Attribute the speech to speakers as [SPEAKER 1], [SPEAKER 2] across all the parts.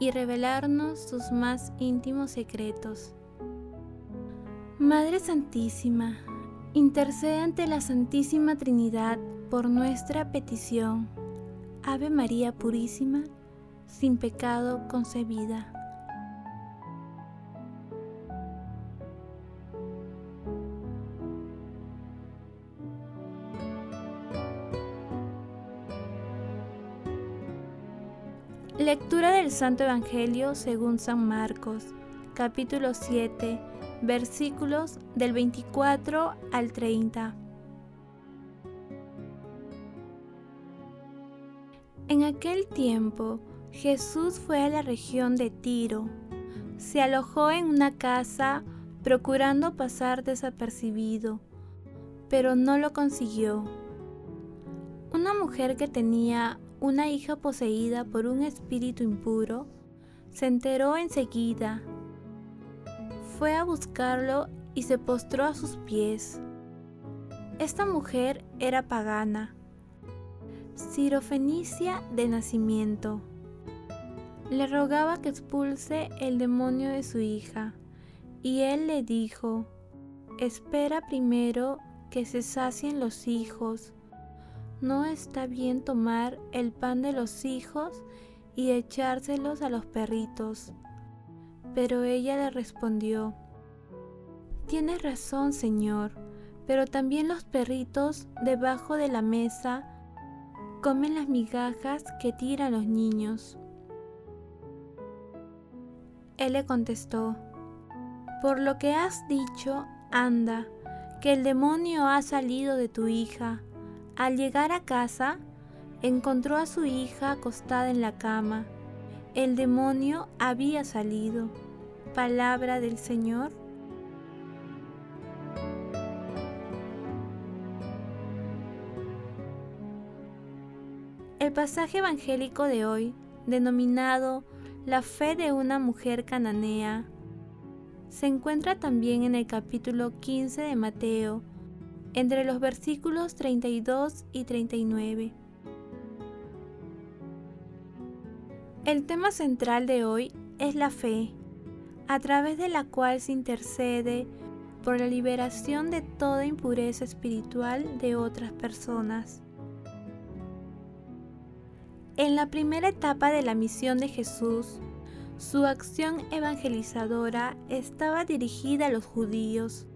[SPEAKER 1] y revelarnos sus más íntimos secretos. Madre Santísima, intercede ante la Santísima Trinidad por nuestra petición. Ave María Purísima, sin pecado concebida. Lectura del Santo Evangelio según San Marcos, capítulo 7, versículos del 24 al 30. En aquel tiempo Jesús fue a la región de Tiro. Se alojó en una casa procurando pasar desapercibido, pero no lo consiguió. Una mujer que tenía una hija poseída por un espíritu impuro, se enteró enseguida. Fue a buscarlo y se postró a sus pies. Esta mujer era pagana, sirofenicia de nacimiento. Le rogaba que expulse el demonio de su hija, y él le dijo, espera primero que se sacien los hijos no está bien tomar el pan de los hijos y echárselos a los perritos. Pero ella le respondió, Tienes razón, Señor, pero también los perritos debajo de la mesa comen las migajas que tiran los niños. Él le contestó, Por lo que has dicho, anda, que el demonio ha salido de tu hija al llegar a casa, encontró a su hija acostada en la cama. El demonio había salido. Palabra del Señor. El pasaje evangélico de hoy, denominado La fe de una mujer cananea, se encuentra también en el capítulo 15 de Mateo, entre los versículos 32 y 39. El tema central de hoy es la fe, a través de la cual se intercede por la liberación de toda impureza espiritual de otras personas. En la primera etapa de la misión de Jesús, su acción evangelizadora estaba dirigida a los judíos.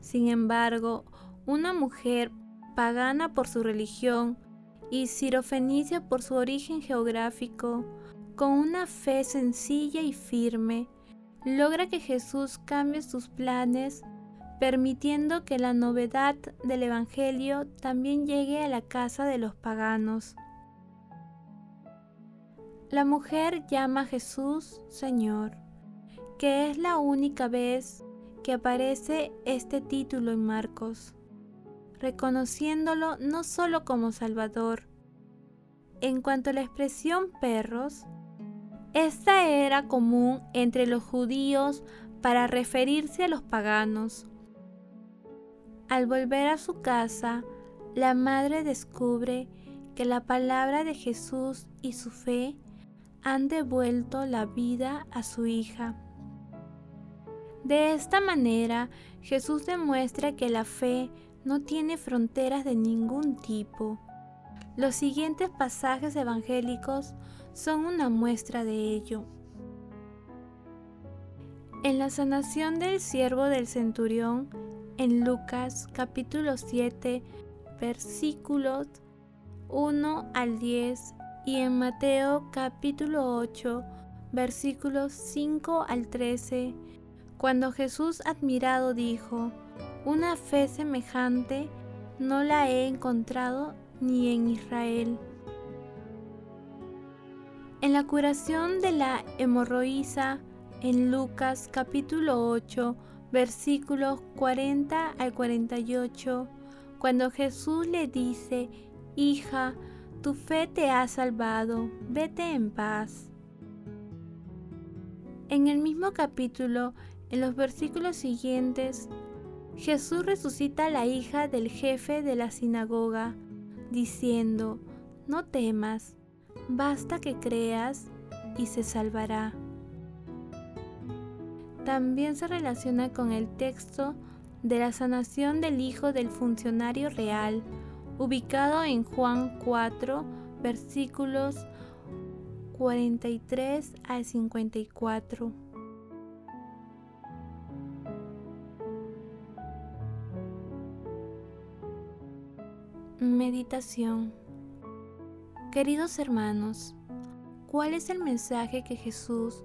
[SPEAKER 1] Sin embargo, una mujer pagana por su religión y sirofenicia por su origen geográfico, con una fe sencilla y firme, logra que Jesús cambie sus planes, permitiendo que la novedad del Evangelio también llegue a la casa de los paganos. La mujer llama a Jesús Señor, que es la única vez que aparece este título en Marcos reconociéndolo no solo como Salvador. En cuanto a la expresión perros, esta era común entre los judíos para referirse a los paganos. Al volver a su casa, la madre descubre que la palabra de Jesús y su fe han devuelto la vida a su hija. De esta manera, Jesús demuestra que la fe no tiene fronteras de ningún tipo. Los siguientes pasajes evangélicos son una muestra de ello. En la sanación del siervo del centurión, en Lucas capítulo 7, versículos 1 al 10 y en Mateo capítulo 8, versículos 5 al 13, cuando Jesús admirado dijo, una fe semejante no la he encontrado ni en Israel. En la curación de la hemorroísa en Lucas capítulo 8 versículos 40 al 48, cuando Jesús le dice, Hija, tu fe te ha salvado, vete en paz. En el mismo capítulo, en los versículos siguientes, Jesús resucita a la hija del jefe de la sinagoga, diciendo, No temas, basta que creas y se salvará. También se relaciona con el texto de la sanación del hijo del funcionario real, ubicado en Juan 4, versículos 43 al 54. Meditación Queridos hermanos, ¿cuál es el mensaje que Jesús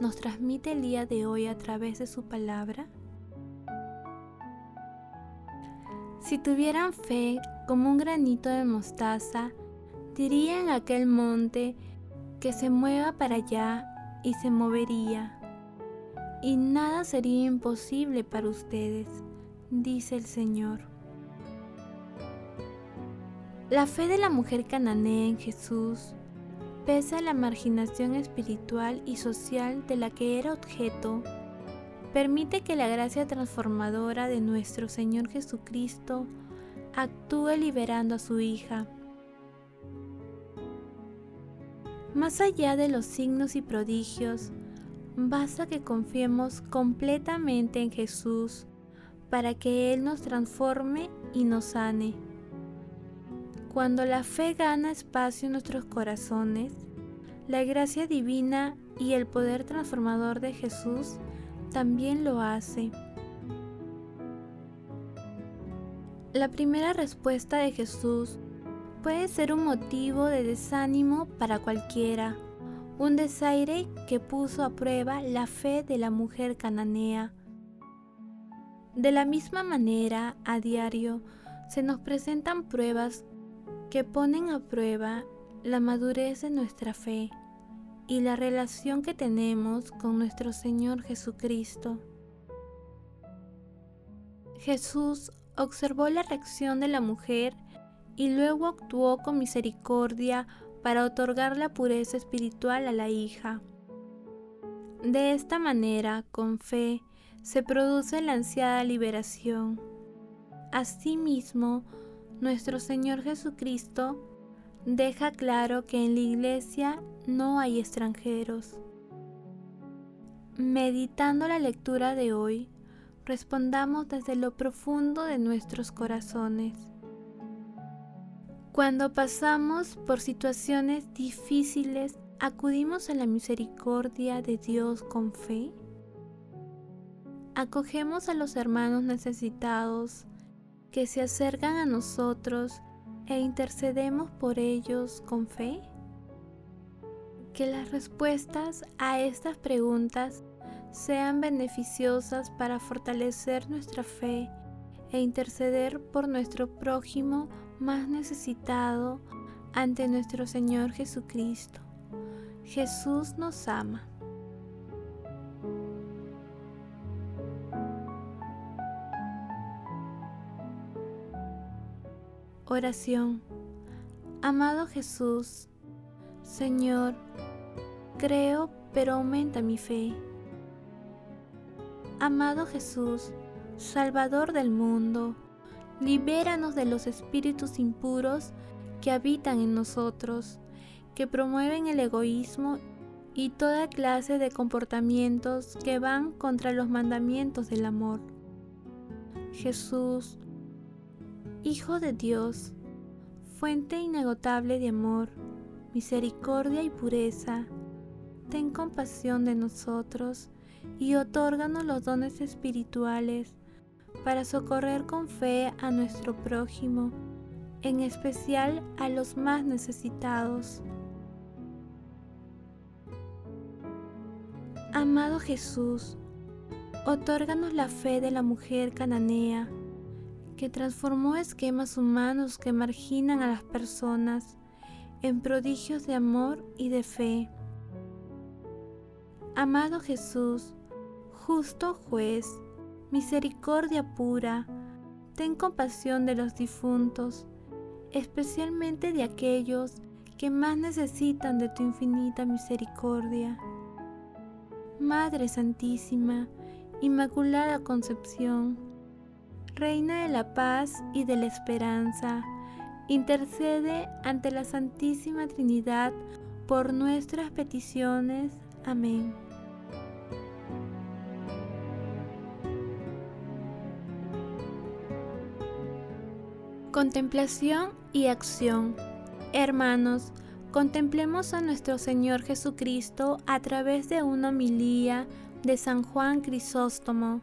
[SPEAKER 1] nos transmite el día de hoy a través de su palabra? Si tuvieran fe como un granito de mostaza, dirían aquel monte que se mueva para allá y se movería. Y nada sería imposible para ustedes, dice el Señor. La fe de la mujer cananea en Jesús, pese a la marginación espiritual y social de la que era objeto, permite que la gracia transformadora de nuestro Señor Jesucristo actúe liberando a su hija. Más allá de los signos y prodigios, basta que confiemos completamente en Jesús para que Él nos transforme y nos sane. Cuando la fe gana espacio en nuestros corazones, la gracia divina y el poder transformador de Jesús también lo hace. La primera respuesta de Jesús puede ser un motivo de desánimo para cualquiera, un desaire que puso a prueba la fe de la mujer cananea. De la misma manera, a diario, se nos presentan pruebas que ponen a prueba la madurez de nuestra fe y la relación que tenemos con nuestro Señor Jesucristo. Jesús observó la reacción de la mujer y luego actuó con misericordia para otorgar la pureza espiritual a la hija. De esta manera, con fe, se produce la ansiada liberación. Asimismo, nuestro Señor Jesucristo deja claro que en la iglesia no hay extranjeros. Meditando la lectura de hoy, respondamos desde lo profundo de nuestros corazones. Cuando pasamos por situaciones difíciles, acudimos a la misericordia de Dios con fe. Acogemos a los hermanos necesitados que se acercan a nosotros e intercedemos por ellos con fe? Que las respuestas a estas preguntas sean beneficiosas para fortalecer nuestra fe e interceder por nuestro prójimo más necesitado ante nuestro Señor Jesucristo. Jesús nos ama. Oración. Amado Jesús, Señor, creo pero aumenta mi fe. Amado Jesús, Salvador del mundo, libéranos de los espíritus impuros que habitan en nosotros, que promueven el egoísmo y toda clase de comportamientos que van contra los mandamientos del amor. Jesús, Hijo de Dios, fuente inagotable de amor, misericordia y pureza, ten compasión de nosotros y otórganos los dones espirituales para socorrer con fe a nuestro prójimo, en especial a los más necesitados. Amado Jesús, otórganos la fe de la mujer cananea, que transformó esquemas humanos que marginan a las personas en prodigios de amor y de fe. Amado Jesús, justo juez, misericordia pura, ten compasión de los difuntos, especialmente de aquellos que más necesitan de tu infinita misericordia. Madre Santísima, Inmaculada Concepción, Reina de la paz y de la esperanza, intercede ante la Santísima Trinidad por nuestras peticiones. Amén. Contemplación y acción. Hermanos, contemplemos a nuestro Señor Jesucristo a través de una homilía de San Juan Crisóstomo.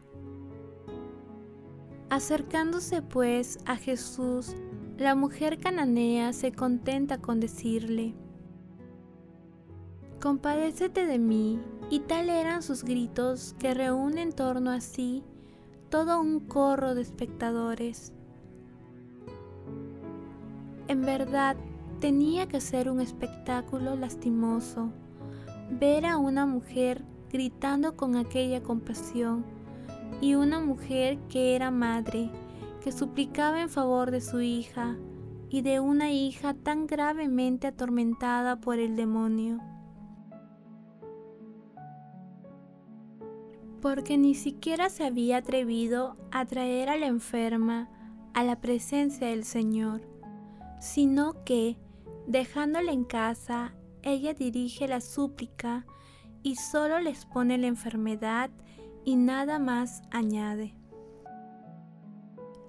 [SPEAKER 1] Acercándose pues a Jesús, la mujer cananea se contenta con decirle, Compadécete de mí, y tal eran sus gritos que reúne en torno a sí todo un corro de espectadores. En verdad, Tenía que ser un espectáculo lastimoso ver a una mujer gritando con aquella compasión y una mujer que era madre, que suplicaba en favor de su hija y de una hija tan gravemente atormentada por el demonio. Porque ni siquiera se había atrevido a traer a la enferma a la presencia del Señor, sino que, Dejándola en casa, ella dirige la súplica y solo les pone la enfermedad y nada más añade.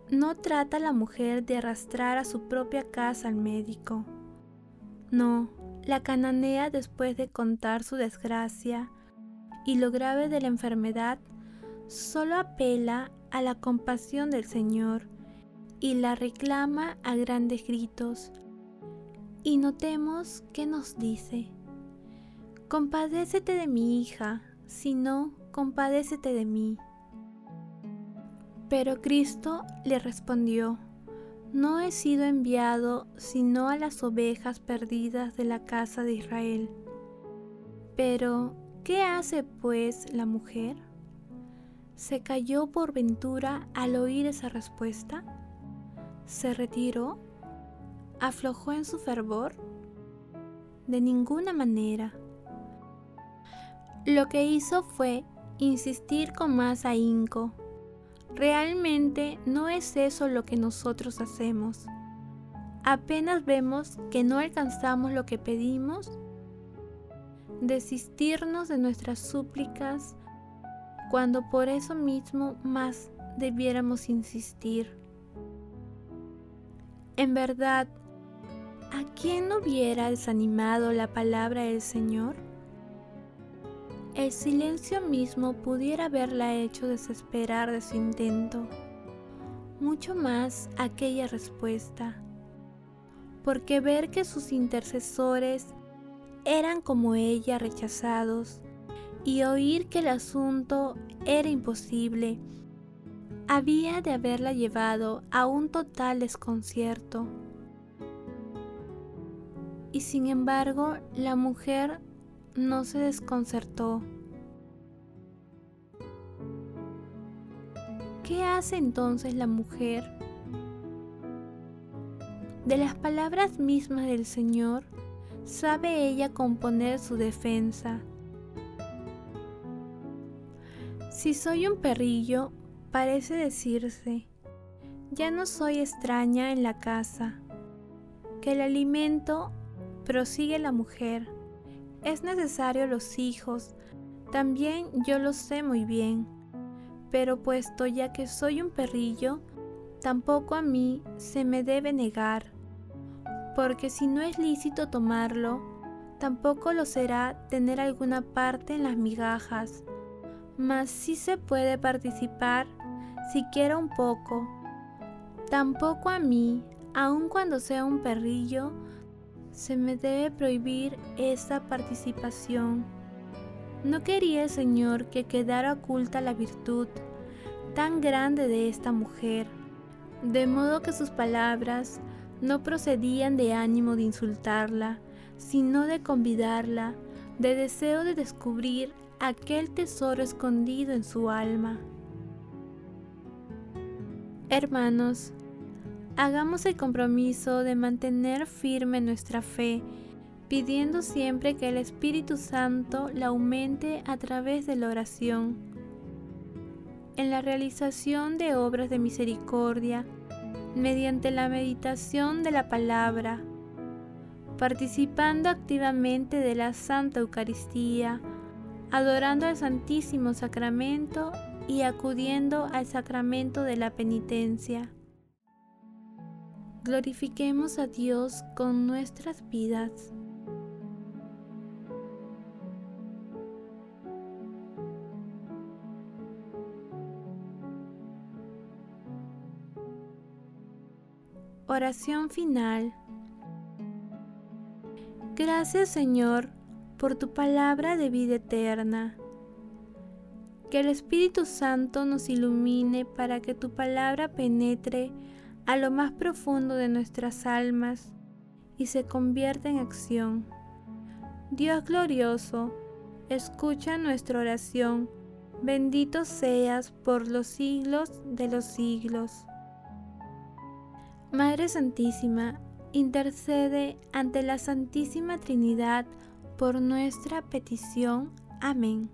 [SPEAKER 1] No trata la mujer de arrastrar a su propia casa al médico. No, la cananea después de contar su desgracia y lo grave de la enfermedad, solo apela a la compasión del Señor y la reclama a grandes gritos y notemos qué nos dice. Compadécete de mi hija, si no, compadécete de mí. Pero Cristo le respondió, no he sido enviado sino a las ovejas perdidas de la casa de Israel. Pero, ¿qué hace pues la mujer? ¿Se cayó por ventura al oír esa respuesta? ¿Se retiró? aflojó en su fervor? De ninguna manera. Lo que hizo fue insistir con más ahínco. Realmente no es eso lo que nosotros hacemos. Apenas vemos que no alcanzamos lo que pedimos, desistirnos de nuestras súplicas cuando por eso mismo más debiéramos insistir. En verdad, ¿A quién hubiera desanimado la palabra del Señor? El silencio mismo pudiera haberla hecho desesperar de su intento, mucho más aquella respuesta, porque ver que sus intercesores eran como ella rechazados y oír que el asunto era imposible, había de haberla llevado a un total desconcierto. Y sin embargo la mujer no se desconcertó. ¿Qué hace entonces la mujer? De las palabras mismas del Señor, sabe ella componer su defensa. Si soy un perrillo, parece decirse, ya no soy extraña en la casa, que el alimento Prosigue la mujer. Es necesario los hijos. También yo lo sé muy bien. Pero puesto ya que soy un perrillo, tampoco a mí se me debe negar. Porque si no es lícito tomarlo, tampoco lo será tener alguna parte en las migajas. Mas sí se puede participar, siquiera un poco. Tampoco a mí, aun cuando sea un perrillo, se me debe prohibir esta participación. No quería el Señor que quedara oculta la virtud tan grande de esta mujer, de modo que sus palabras no procedían de ánimo de insultarla, sino de convidarla, de deseo de descubrir aquel tesoro escondido en su alma. Hermanos, hagamos el compromiso de mantener firme nuestra fe, pidiendo siempre que el Espíritu Santo la aumente a través de la oración. En la realización de obras de misericordia, mediante la meditación de la palabra, participando activamente de la Santa Eucaristía, adorando al Santísimo Sacramento y acudiendo al sacramento de la penitencia. Glorifiquemos a Dios con nuestras vidas. Oración final. Gracias Señor por tu palabra de vida eterna. Que el Espíritu Santo nos ilumine para que tu palabra penetre a lo más profundo de nuestras almas y se convierta en acción. Dios glorioso, escucha nuestra oración. Bendito seas por los siglos de los siglos. Madre Santísima, intercede ante la Santísima Trinidad por nuestra petición. Amén.